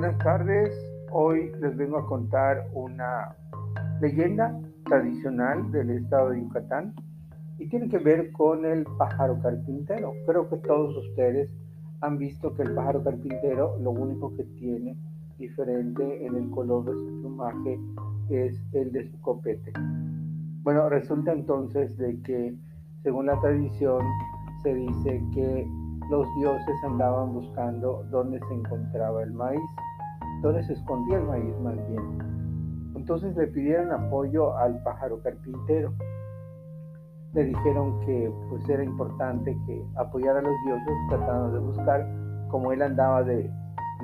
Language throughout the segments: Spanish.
Buenas tardes, hoy les vengo a contar una leyenda tradicional del estado de Yucatán y tiene que ver con el pájaro carpintero. Creo que todos ustedes han visto que el pájaro carpintero lo único que tiene diferente en el color de su plumaje es el de su copete. Bueno, resulta entonces de que según la tradición se dice que los dioses andaban buscando dónde se encontraba el maíz, se escondía el maíz más bien. Entonces le pidieron apoyo al pájaro carpintero. Le dijeron que pues era importante que apoyara a los dioses tratando de buscar, como él andaba de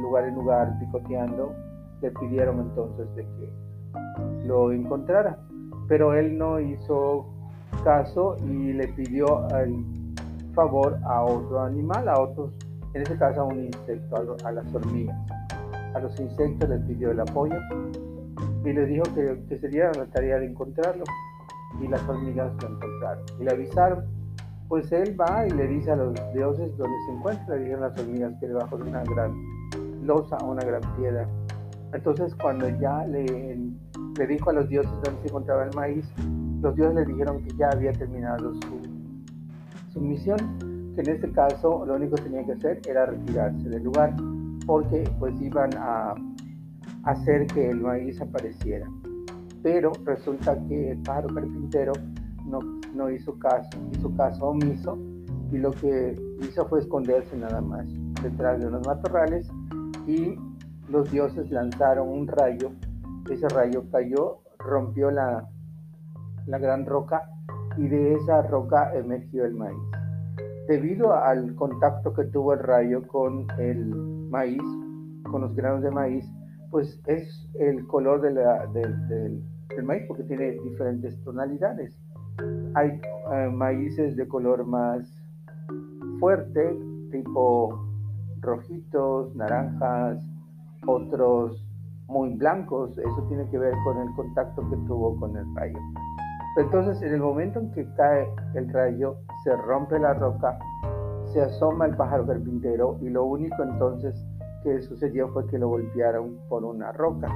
lugar en lugar picoteando, le pidieron entonces de que lo encontrara. Pero él no hizo caso y le pidió al favor a otro animal, a otros, en este caso a un insecto, a, las hormigas. A los insectos les pidió el apoyo y les dijo que, que sería la tarea de encontrarlo. Y las hormigas lo encontraron. Y le avisaron. Pues él va y le dice a los dioses dónde se encuentra. Le dijeron las hormigas que debajo de una gran losa o una gran piedra. Entonces cuando ya le, le dijo a los dioses dónde se encontraba el maíz, los dioses le dijeron que ya había terminado su su misión, que en este caso lo único que tenía que hacer era retirarse del lugar, porque pues iban a hacer que el maíz apareciera. Pero resulta que el pájaro carpintero no, no hizo caso, hizo caso omiso y lo que hizo fue esconderse nada más detrás de unos matorrales y los dioses lanzaron un rayo, ese rayo cayó, rompió la, la gran roca y de esa roca emergió el maíz. Debido al contacto que tuvo el rayo con el maíz, con los granos de maíz, pues es el color de del maíz porque tiene diferentes tonalidades. Hay eh, maíces de color más fuerte, tipo rojitos, naranjas, otros muy blancos. Eso tiene que ver con el contacto que tuvo con el rayo. Entonces, en el momento en que cae el rayo, se rompe la roca, se asoma el pájaro carpintero y lo único entonces que sucedió fue que lo golpearon por una roca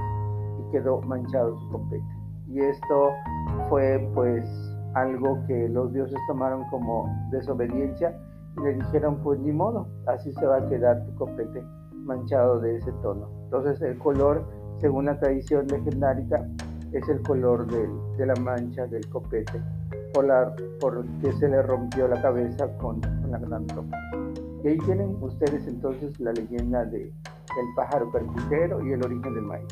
y quedó manchado su copete. Y esto fue pues algo que los dioses tomaron como desobediencia y le dijeron pues ni modo, así se va a quedar tu copete manchado de ese tono. Entonces el color, según la tradición legendaria, es el color de la mancha del copete por porque se le rompió la cabeza con, la gran ropa. Y ahí tienen ustedes entonces la leyenda de el pájaro carpintero y el origen del maíz.